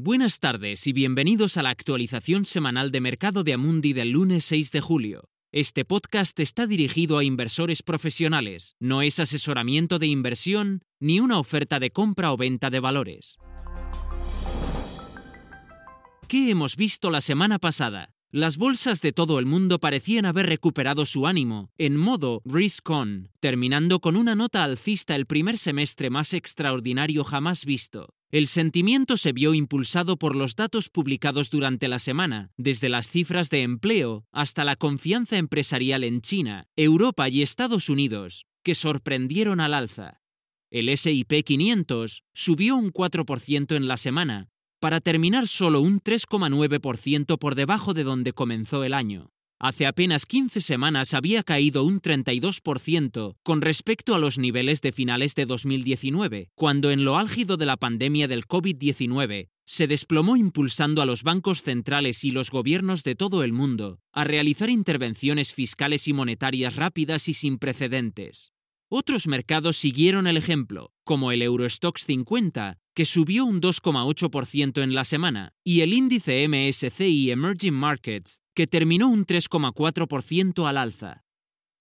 Buenas tardes y bienvenidos a la actualización semanal de mercado de Amundi del lunes 6 de julio. Este podcast está dirigido a inversores profesionales, no es asesoramiento de inversión ni una oferta de compra o venta de valores. ¿Qué hemos visto la semana pasada? Las bolsas de todo el mundo parecían haber recuperado su ánimo, en modo risk-on, terminando con una nota alcista el primer semestre más extraordinario jamás visto. El sentimiento se vio impulsado por los datos publicados durante la semana, desde las cifras de empleo hasta la confianza empresarial en China, Europa y Estados Unidos, que sorprendieron al alza. El SIP 500 subió un 4% en la semana, para terminar solo un 3,9% por debajo de donde comenzó el año. Hace apenas 15 semanas había caído un 32% con respecto a los niveles de finales de 2019, cuando en lo álgido de la pandemia del COVID-19 se desplomó impulsando a los bancos centrales y los gobiernos de todo el mundo a realizar intervenciones fiscales y monetarias rápidas y sin precedentes. Otros mercados siguieron el ejemplo, como el Eurostox 50, que subió un 2,8% en la semana, y el índice MSCI Emerging Markets, que terminó un 3,4% al alza.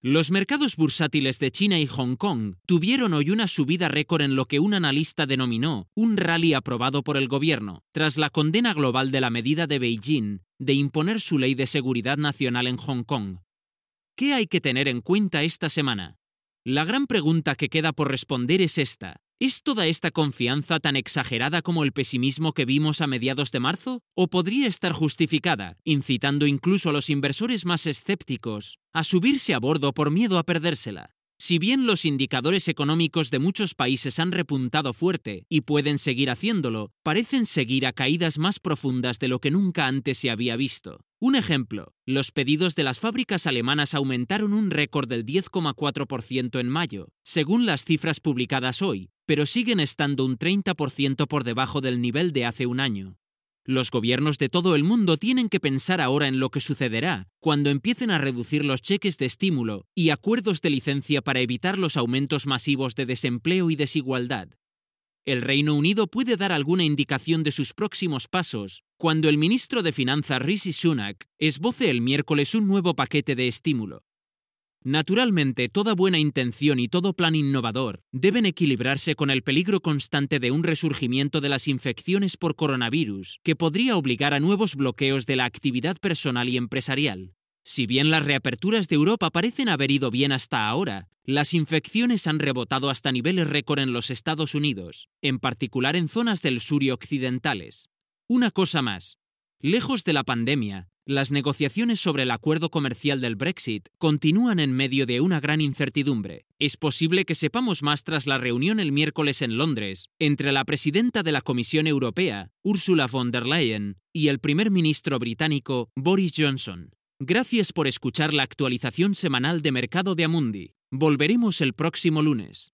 Los mercados bursátiles de China y Hong Kong tuvieron hoy una subida récord en lo que un analista denominó un rally aprobado por el gobierno, tras la condena global de la medida de Beijing de imponer su ley de seguridad nacional en Hong Kong. ¿Qué hay que tener en cuenta esta semana? La gran pregunta que queda por responder es esta. ¿Es toda esta confianza tan exagerada como el pesimismo que vimos a mediados de marzo? ¿O podría estar justificada, incitando incluso a los inversores más escépticos a subirse a bordo por miedo a perdérsela? Si bien los indicadores económicos de muchos países han repuntado fuerte y pueden seguir haciéndolo, parecen seguir a caídas más profundas de lo que nunca antes se había visto. Un ejemplo, los pedidos de las fábricas alemanas aumentaron un récord del 10,4% en mayo, según las cifras publicadas hoy, pero siguen estando un 30% por debajo del nivel de hace un año. Los gobiernos de todo el mundo tienen que pensar ahora en lo que sucederá cuando empiecen a reducir los cheques de estímulo y acuerdos de licencia para evitar los aumentos masivos de desempleo y desigualdad. El Reino Unido puede dar alguna indicación de sus próximos pasos cuando el ministro de Finanzas Rishi Sunak esboce el miércoles un nuevo paquete de estímulo. Naturalmente, toda buena intención y todo plan innovador deben equilibrarse con el peligro constante de un resurgimiento de las infecciones por coronavirus, que podría obligar a nuevos bloqueos de la actividad personal y empresarial. Si bien las reaperturas de Europa parecen haber ido bien hasta ahora, las infecciones han rebotado hasta niveles récord en los Estados Unidos, en particular en zonas del sur y occidentales. Una cosa más. Lejos de la pandemia, las negociaciones sobre el acuerdo comercial del Brexit continúan en medio de una gran incertidumbre. Es posible que sepamos más tras la reunión el miércoles en Londres entre la presidenta de la Comisión Europea, Ursula von der Leyen, y el primer ministro británico, Boris Johnson. Gracias por escuchar la actualización semanal de Mercado de Amundi. Volveremos el próximo lunes.